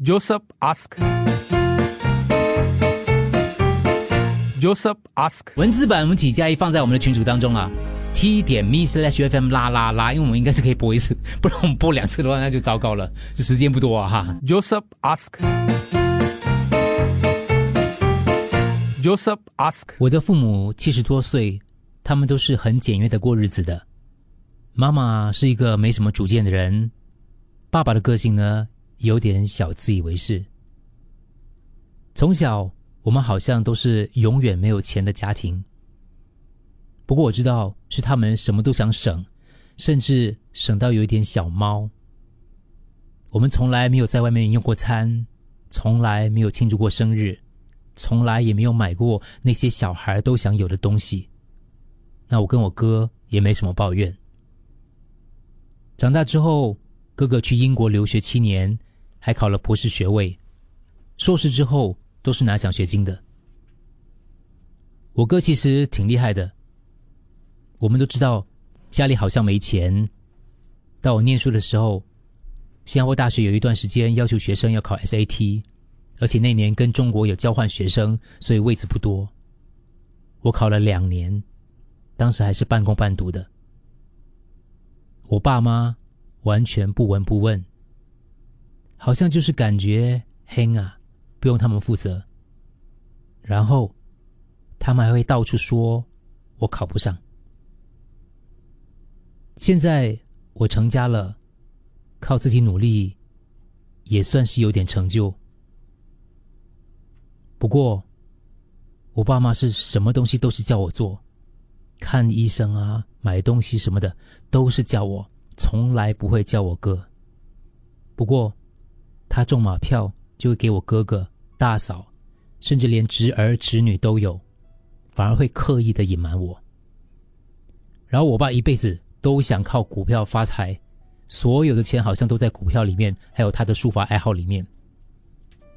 Joseph ask. Joseph ask. 文字版我们几加一放在我们的群组当中啊，t 点 me slash fm 啦啦啦，因为我们应该是可以播一次，不然我们播两次的话那就糟糕了，时间不多啊哈。Joseph ask. Joseph ask. 我的父母七十多岁，他们都是很简约的过日子的。妈妈是一个没什么主见的人，爸爸的个性呢有点小自以为是。从小我们好像都是永远没有钱的家庭。不过我知道是他们什么都想省，甚至省到有一点小猫。我们从来没有在外面用过餐，从来没有庆祝过生日。从来也没有买过那些小孩都想有的东西。那我跟我哥也没什么抱怨。长大之后，哥哥去英国留学七年，还考了博士学位，硕士之后都是拿奖学金的。我哥其实挺厉害的。我们都知道，家里好像没钱。到我念书的时候，新加坡大学有一段时间要求学生要考 SAT。而且那年跟中国有交换学生，所以位子不多。我考了两年，当时还是半工半读的。我爸妈完全不闻不问，好像就是感觉黑啊，不用他们负责。然后他们还会到处说我考不上。现在我成家了，靠自己努力，也算是有点成就。不过，我爸妈是什么东西都是叫我做，看医生啊、买东西什么的都是叫我，从来不会叫我哥。不过，他中马票就会给我哥哥、大嫂，甚至连侄儿侄女都有，反而会刻意的隐瞒我。然后我爸一辈子都想靠股票发财，所有的钱好像都在股票里面，还有他的书法爱好里面。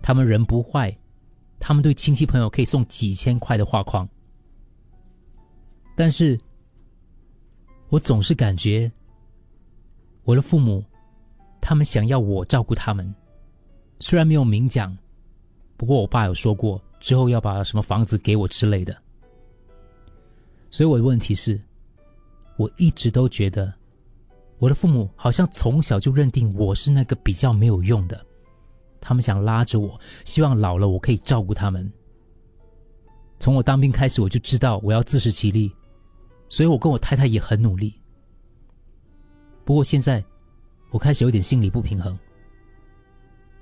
他们人不坏。他们对亲戚朋友可以送几千块的画框，但是，我总是感觉我的父母，他们想要我照顾他们，虽然没有明讲，不过我爸有说过之后要把什么房子给我之类的。所以我的问题是，我一直都觉得我的父母好像从小就认定我是那个比较没有用的。他们想拉着我，希望老了我可以照顾他们。从我当兵开始，我就知道我要自食其力，所以我跟我太太也很努力。不过现在，我开始有点心理不平衡。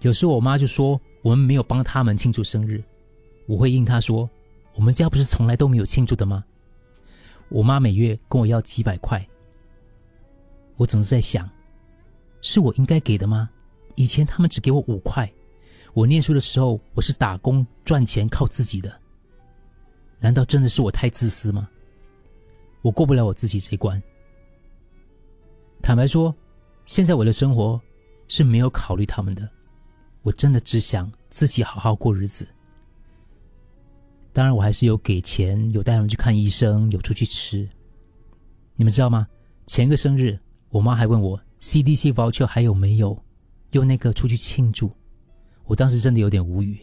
有时候我妈就说我们没有帮他们庆祝生日，我会应她说：“我们家不是从来都没有庆祝的吗？”我妈每月跟我要几百块，我总是在想，是我应该给的吗？以前他们只给我五块，我念书的时候我是打工赚钱靠自己的。难道真的是我太自私吗？我过不了我自己这一关。坦白说，现在我的生活是没有考虑他们的，我真的只想自己好好过日子。当然，我还是有给钱，有带他们去看医生，有出去吃。你们知道吗？前个生日，我妈还问我 CDC voucher 还有没有。用那个出去庆祝，我当时真的有点无语。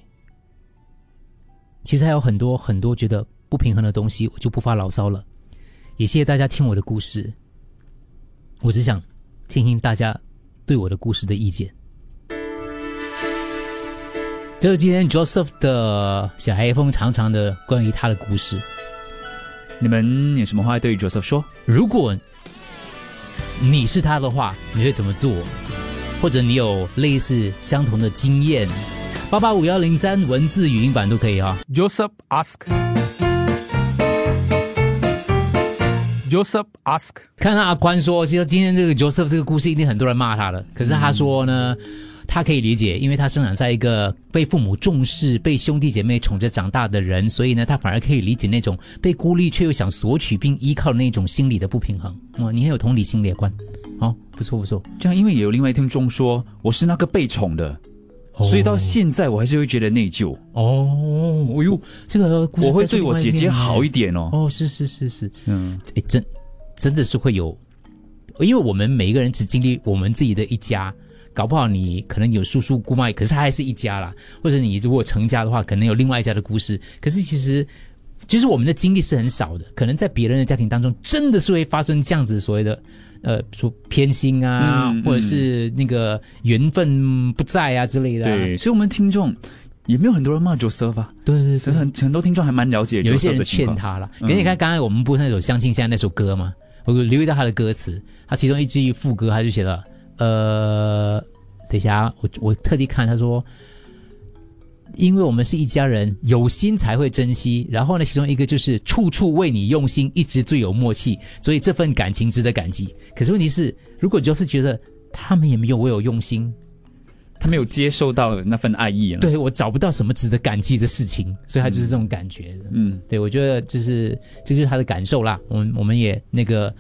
其实还有很多很多觉得不平衡的东西，我就不发牢骚了。也谢谢大家听我的故事，我只想听听大家对我的故事的意见。这是今天 Joseph 的小黑风长长的关于他的故事。你们有什么话对 Joseph 说？如果你是他的话，你会怎么做？或者你有类似相同的经验，八八五幺零三文字语音版都可以啊。Joseph ask. Joseph ask. 看到阿宽说，其实今天这个 Joseph 这个故事一定很多人骂他了，可是他说呢，他可以理解，因为他生长在一个被父母重视、被兄弟姐妹宠着长大的人，所以呢，他反而可以理解那种被孤立却又想索取并依靠的那种心理的不平衡。哦，你很有同理心，列观。哦，不错不错。这样，因为也有另外听众说我是那个被宠的，所以到现在我还是会觉得内疚。哦，哎呦，这个故事我会对我姐姐好一点。点哦。哦，是是是是，嗯，哎，真真的是会有，因为我们每一个人只经历我们自己的一家，搞不好你可能有叔叔姑妈，可是他还是一家啦。或者你如果成家的话，可能有另外一家的故事。可是其实，其实我们的经历是很少的，可能在别人的家庭当中，真的是会发生这样子所谓的呃，说偏心啊，嗯或者是那个缘分不在啊之类的、啊。对，所以我们听众也没有很多人骂 Joseph 啊，对对对，所以很很多听众还蛮了解有一些人。劝他了。可是你看刚才我们播那首《相亲相爱》那首歌嘛，我留意到他的歌词，他其中一句副歌他就写了，呃，等一下啊，我我特地看他说。因为我们是一家人，有心才会珍惜。然后呢，其中一个就是处处为你用心，一直最有默契，所以这份感情值得感激。可是问题是，如果就是觉得他们也没有为我用心，他没有接受到那份爱意了。，对我找不到什么值得感激的事情，所以他就是这种感觉的。嗯，对，我觉得就是这就是他的感受啦。我们我们也那个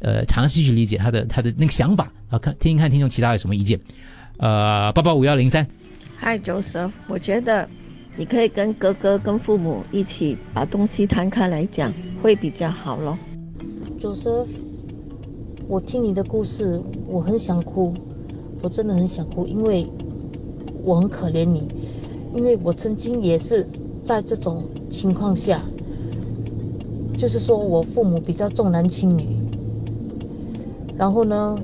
呃尝试去理解他的他的那个想法啊，看听一看听众其他有什么意见。呃，八八五幺零三，嗨，Joseph，我觉得你可以跟哥哥、跟父母一起把东西摊开来讲，会比较好咯。Joseph，我听你的故事，我很想哭，我真的很想哭，因为我很可怜你，因为我曾经也是在这种情况下，就是说我父母比较重男轻女，然后呢，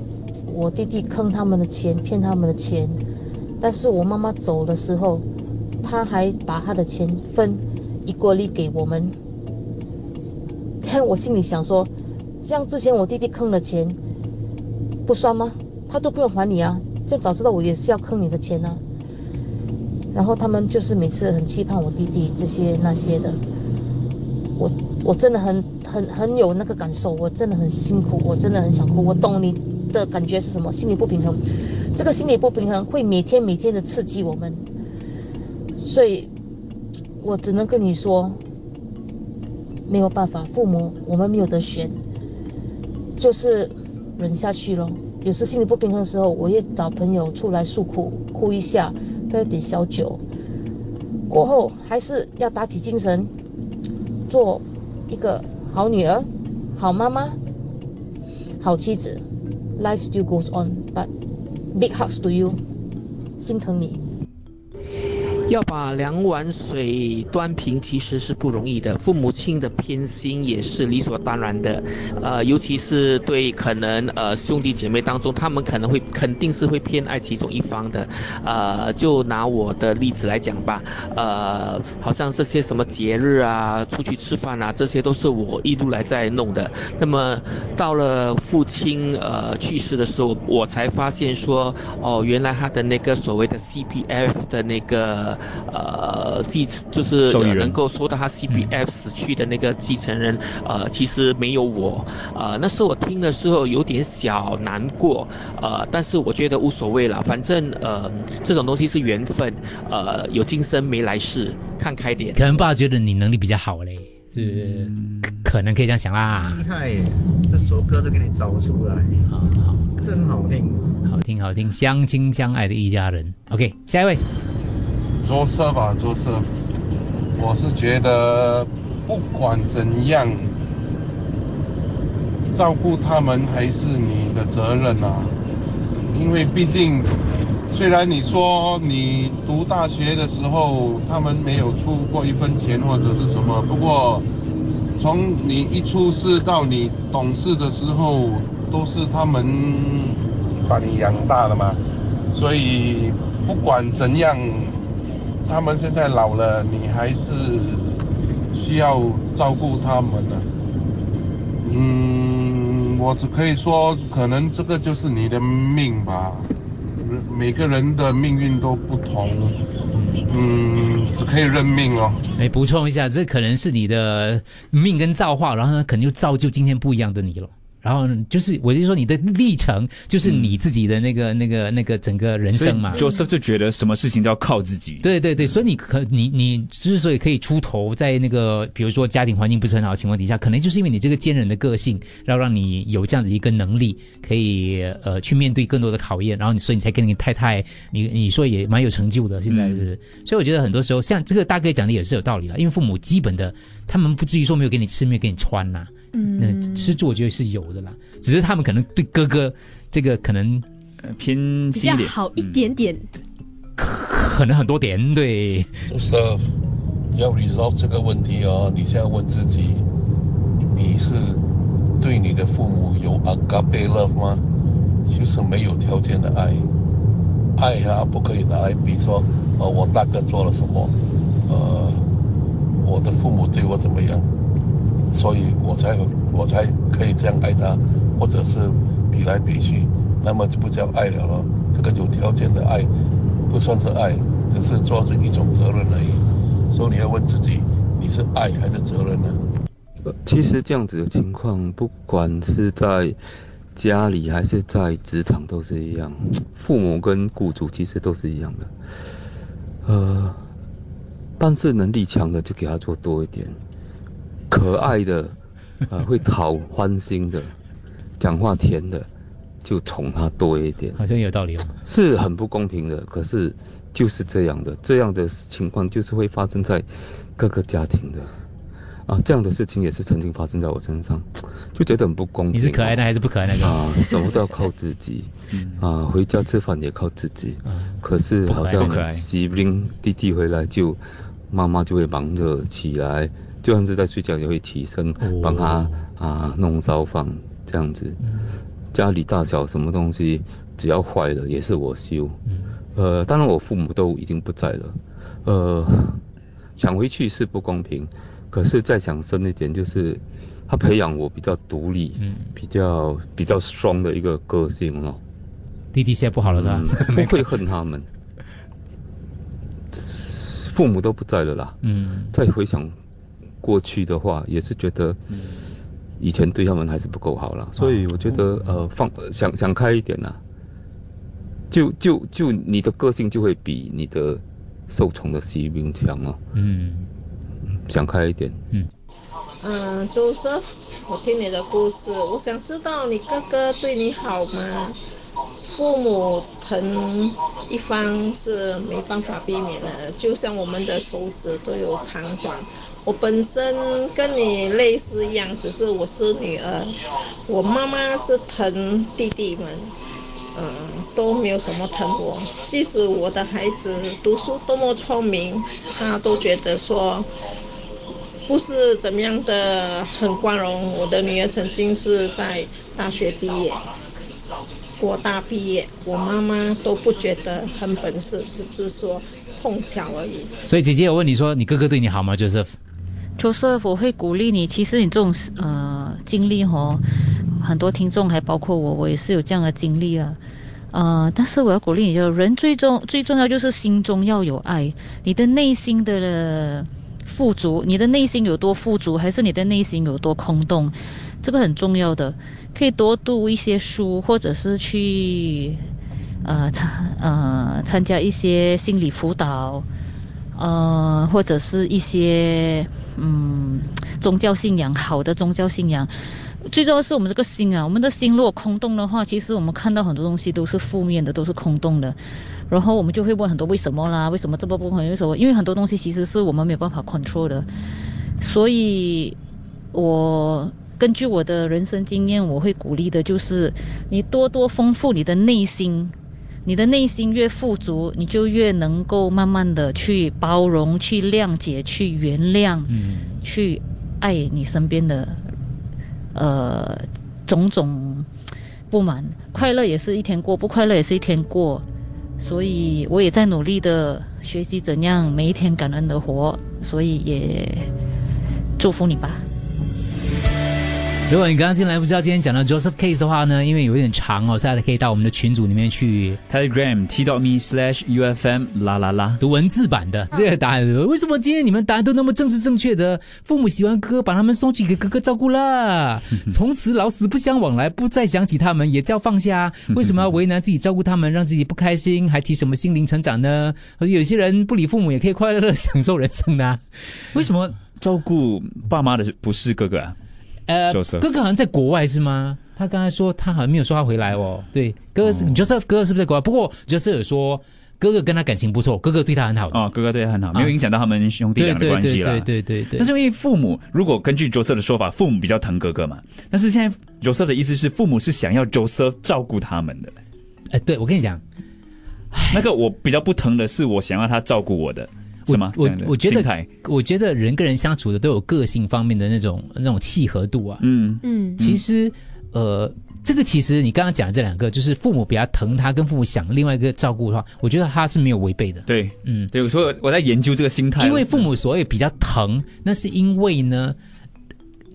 我弟弟坑他们的钱，骗他们的钱，但是我妈妈走的时候，他还把他的钱分一锅粒给我们。看我心里想说，像之前我弟弟坑的钱，不算吗？他都不用还你啊，这早知道我也是要坑你的钱啊。然后他们就是每次很期盼我弟弟这些那些的，我我真的很很很有那个感受，我真的很辛苦，我真的很想哭，我懂你的感觉是什么，心理不平衡，这个心理不平衡会每天每天的刺激我们，所以，我只能跟你说，没有办法，父母我们没有得选，就是忍下去咯。有时心里不平衡的时候，我也找朋友出来诉苦，哭一下，喝点小酒，过后还是要打起精神，做一个好女儿、好妈妈、好妻子。Life still goes on, but big hugs to you，心疼你。要把两碗水端平，其实是不容易的。父母亲的偏心也是理所当然的，呃，尤其是对可能呃兄弟姐妹当中，他们可能会肯定是会偏爱其中一方的。呃，就拿我的例子来讲吧，呃，好像这些什么节日啊、出去吃饭啊，这些都是我一路来在弄的。那么到了父亲呃去世的时候，我才发现说，哦，原来他的那个所谓的 CPF 的那个呃继就是能够收到他 CPF 死去的那个继承人，呃，其实没有我，呃，那时候我听的时候有点小难过，呃，但是我觉得无所谓了，反正呃这种东西是缘分，呃，有今生没来世，看开点。可能爸觉得你能力比较好嘞，是、可可能可以这样想啦厉。害耶！这首歌都给你找出来，好好真好听。好听好听，相亲相爱的一家人。OK，下一位，Joseph 吧，Joseph，我是觉得不管怎样，照顾他们还是你的责任啊。因为毕竟，虽然你说你读大学的时候他们没有出过一分钱或者是什么，不过从你一出世到你懂事的时候，都是他们把你养大的嘛。所以不管怎样，他们现在老了，你还是需要照顾他们的。嗯，我只可以说，可能这个就是你的命吧。每个人的命运都不同，嗯，只可以认命哦。哎补充一下，这可能是你的命跟造化，然后呢，可能就造就今天不一样的你了。然后就是，我就说你的历程就是你自己的那个、那个、那个整个人生嘛。Joseph 就觉得什么事情都要靠自己。对对对，所以你可你你之所以可以出头，在那个比如说家庭环境不是很好的情况底下，可能就是因为你这个坚韧的个性，然后让你有这样子一个能力，可以呃去面对更多的考验，然后你所以你才跟你太太，你你说也蛮有成就的，现在是，所以我觉得很多时候像这个大哥讲的也是有道理了，因为父母基本的他们不至于说没有给你吃，没有给你穿呐、那嗯，吃住我觉得是有的啦，只是他们可能对哥哥这个可能呃偏比好一点点。可能很多点，对，Joseph，要 resolve 这个问题哦，你现在问自己，你是对你的父母有 agape love 吗？就是没有条件的爱，爱啊不可以拿来比说，呃，我大哥做了什么，呃，我的父母对我怎么样，所以我才我才可以这样爱他，或者是比来比去，那么就不叫爱了咯。这个有条件的爱不算是爱，只是做出一种责任而已。所以你要问自己，你是爱还是责任呢？其实这样子的情况，不管是在家里还是在职场都是一样，父母跟雇主其实都是一样的。呃，办事能力强的就给他做多一点，可爱的，呃，会讨欢心的，讲话甜的，就宠他多一点。好像有道理哦。是很不公平的，可是就是这样的，这样的情况就是会发生在各个家庭的。啊，这样的事情也是曾经发生在我身上，就觉得很不公平。你是可爱的还是不可爱那个？啊，什么都要靠自己，啊，回家吃饭也靠自己。嗯可是好像不可爱喜兵弟弟回来就，妈妈就会忙着起来，就算是在睡觉也会起身哦帮他啊弄烧饭这样子。家里大小什么东西只要坏了也是我修。呃，当然我父母都已经不在了，呃，想回去是不公平，可是再想深一点，就是他培养我比较独立，嗯比较比较 strong 的一个个性哦。弟弟现在不好了是吧？嗯 不会恨他们，父母都不在了啦。嗯，再回想过去的话，也是觉得以前对他们还是不够好了。所以我觉得呃放想想开一点啦，就就就你的个性就会比你的受宠的士兵强哦。嗯，想开一点。嗯，周生，我听你的故事，我想知道你哥哥对你好吗？父母疼一方是没办法避免的，就像我们的手指都有长短。我本身跟你类似一样，只是我是女儿，我妈妈是疼弟弟们，嗯，都没有什么疼我。即使我的孩子读书多么聪明，他都觉得说不是怎么样的很光荣。我的女儿曾经是在大学毕业，国大毕业，我妈妈都不觉得很本事，只是说碰巧而已。所以姐姐我问你说，你哥哥对你好吗？Joseph，Joseph，我会鼓励你。其实你这种呃经历哦，很多听众还包括我，我也是有这样的经历啊。呃，但是我要鼓励你，就人最重最重要就是心中要有爱，你的内心的富足，你的内心有多富足，还是你的内心有多空洞，这个很重要的。可以多读一些书，或者是去呃参呃参加一些心理辅导，呃或者是一些嗯宗教信仰好的宗教信仰。最重要是我们这个心啊，我们的心如果空洞的话，其实我们看到很多东西都是负面的，都是空洞的，然后我们就会问很多为什么啦，为什么这么不会？为什么？因为很多东西其实是我们没有办法 control 的，所以我根据我的人生经验，我会鼓励的就是你多多丰富你的内心，你的内心越富足，你就越能够慢慢的去包容、去谅解、去原谅，嗯，去爱你身边的呃种种不满。快乐也是一天过，不快乐也是一天过，所以我也在努力的学习怎样每一天感恩的活，所以也祝福你吧。如果你刚刚进来不知道今天讲到 Joseph Case 的话呢，因为有点长哦，所以大家可以到我们的群组里面去 Telegram t dot me slash UFM 啦啦啦，读文字版的这个答案。为什么今天你们答案都那么正式正确的？父母喜欢哥哥，把他们送去给哥哥照顾啦，从此老死不相往来，不再想起他们，也叫放下。为什么要为难自己照顾他们，让自己不开心，还提什么心灵成长呢？有些人不理父母也可以快乐的享受人生的、啊。为什么照顾爸妈的不是哥哥啊？呃 Joseph 哥哥好像在国外是吗？他刚才说他好像没有说他回来哦。对，哥哥是、Joseph 哥哥是不是在国外？不过 Joseph 有说哥哥跟他感情不错，哥哥对他很好的。哦，哥哥对他很好，没有影响到他们兄弟俩的对关系啦。对对对对对但是因为父母，如果根据 Joseph 的说法，父母比较疼哥哥嘛。但是现在 Joseph 的意思是，父母是想要 Joseph 照顾他们的。哎，对我跟你讲，那个我比较不疼的是，我想要他照顾我的，是吗？我这样的我觉得，我觉得人跟人相处的都有个性方面的那种那种契合度啊。嗯嗯其实，呃，这个其实你刚刚讲的这两个，就是父母比较疼他，跟父母想另外一个照顾的话，我觉得他是没有违背的。对，嗯，对，所以我在研究这个心态，因为父母所谓比较疼，那是因为呢，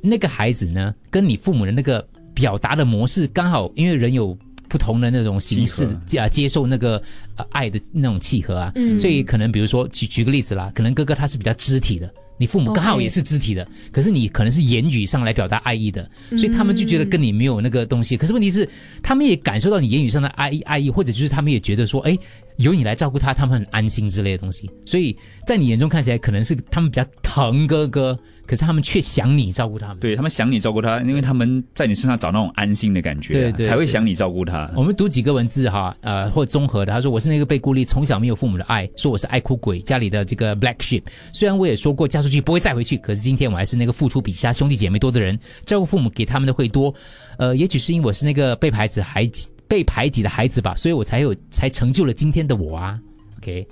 那个孩子呢，跟你父母的那个表达的模式刚好，因为人有不同的那种形式契啊，接受那个呃爱的那种契合啊，嗯所以可能比如说举举个例子啦，可能哥哥他是比较肢体的。你父母刚好也是肢体的可是你可能是言语上来表达爱意的，所以他们就觉得跟你没有那个东西。可是问题是，他们也感受到你言语上的爱意爱意，或者就是他们也觉得说，哎，由你来照顾他，他们很安心之类的东西。所以在你眼中看起来，可能是他们比较疼哥哥，可是他们却想你照顾他们。对他们想你照顾他，因为他们在你身上找那种安心的感觉啊、对对对才会想你照顾他。我们读几个文字哈，呃，或综合的。他说我是那个被孤立，从小没有父母的爱，说我是爱哭鬼，家里的这个 black sheep。虽然我也说过嫁出去不会再回去，可是今天我还是那个付出比其他兄弟姐妹多的人，照顾父母给他们的会多。呃，也许是因为我是那个被排挤孩子被排挤的孩子吧，所以我才有才成就了今天的我啊。OK，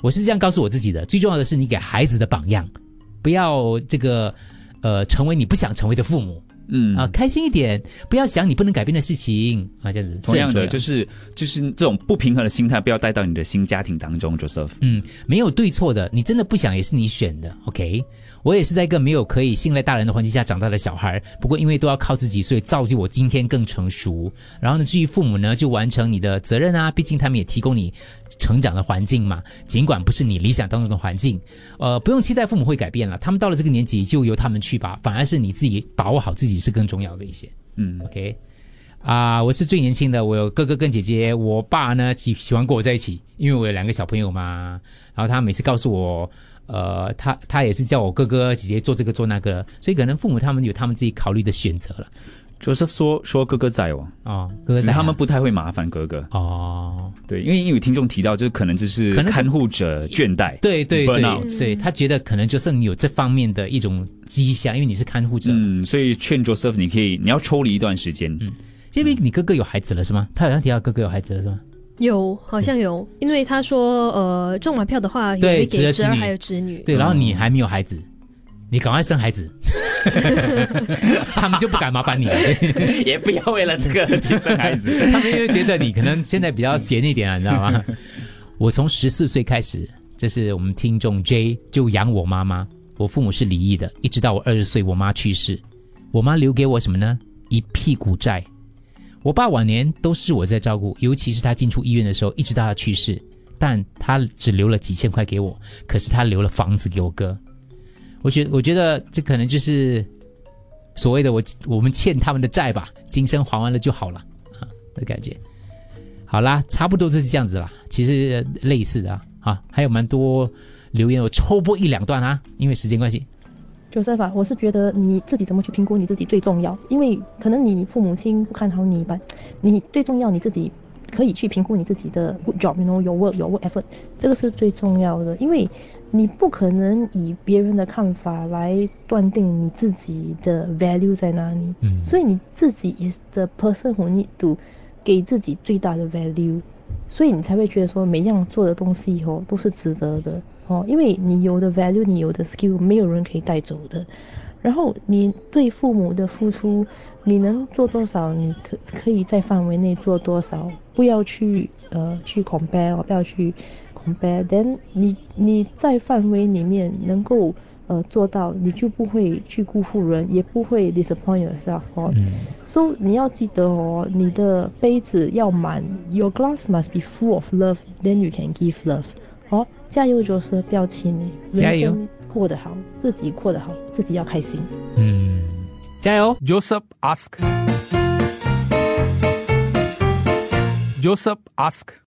我是这样告诉我自己的。最重要的是你给孩子的榜样，不要这个呃成为你不想成为的父母。嗯啊，开心一点，不要想你不能改变的事情啊，这样子。同样的，就是就是这种不平衡的心态，不要带到你的新家庭当中，Joseph。嗯，没有对错的，你真的不想也是你选的，OK？我也是在一个没有可以信赖大人的环境下长大的小孩，不过因为都要靠自己，所以造就我今天更成熟。然后呢，至于父母呢，就完成你的责任啊，毕竟他们也提供你成长的环境嘛，尽管不是你理想当中的环境，呃，不用期待父母会改变了，他们到了这个年纪就由他们去吧，反而是你自己把握好自己是更重要的一些。嗯，OK。啊、我是最年轻的，我有哥哥跟姐姐。我爸呢喜喜欢跟我在一起，因为我有两个小朋友嘛。然后他每次告诉我，呃，他他也是叫我哥哥姐姐做这个做那个，所以可能父母他们有他们自己考虑的选择了。Joseph 说说哥哥在哦，哦，哥哥在啊只是他们不太会麻烦哥哥哦。对，因为因为有听众提到，就是可能就是可能看护者倦怠，对对 burnout 对，对他觉得可能就是你有这方面的一种迹象，因为你是看护者。嗯，所以劝 Joseph 你可以你要抽离一段时间，嗯，因为你哥哥有孩子了是吗？他好像提到哥哥有孩子了是吗？有，好像有，因为他说，呃，中完票的话，对给侄儿侄儿女还有侄女。对，然后你还没有孩子，你赶快生孩子，他们就不敢麻烦你了。也不要为了这个去生孩子。他们就觉得你可能现在比较闲一点啊，你知道吗？我从十四岁开始，这是我们听众 J 就养我妈妈，我父母是离异的，一直到我二十岁，我妈去世，我妈留给我什么呢？一屁股债。我爸晚年都是我在照顾，尤其是他进出医院的时候，一直到他去世，但他只留了几千块给我，可是他留了房子给我哥。我觉我觉得这可能就是所谓的我我们欠他们的债吧，今生还完了就好了啊的感觉。好啦，差不多就是这样子啦。其实类似的啊，啊还有蛮多留言，我抽播一两段啊，因为时间关系。Joseph，我是觉得你自己怎么去评估你自己最重要，因为可能你父母亲不看好你吧，你最重要你自己可以去评估你自己的 good job，you know your work your work effort，这个是最重要的，因为你不可能以别人的看法来断定你自己的 value 在哪里，嗯。所以你自己 is the person who need to 给自己最大的 value，所以你才会觉得说每样做的东西哦都是值得的哦，因为你有的 value，你有的 skill，没有人可以带走的。然后你对父母的付出，你能做多少，你可可以在范围内做多少，不要去呃去 compare，不要去 compare。then 你你在范围里面能够呃做到，你就不会去辜负人，也不会 disappoint yourself 哦。So 你要记得哦，你的杯子要满，Your glass must be full of love, then you can give love。好，加油，就是不要气馁，加油过得好，自己过得好，自己要开心。嗯，加油。Joseph ask. Joseph ask.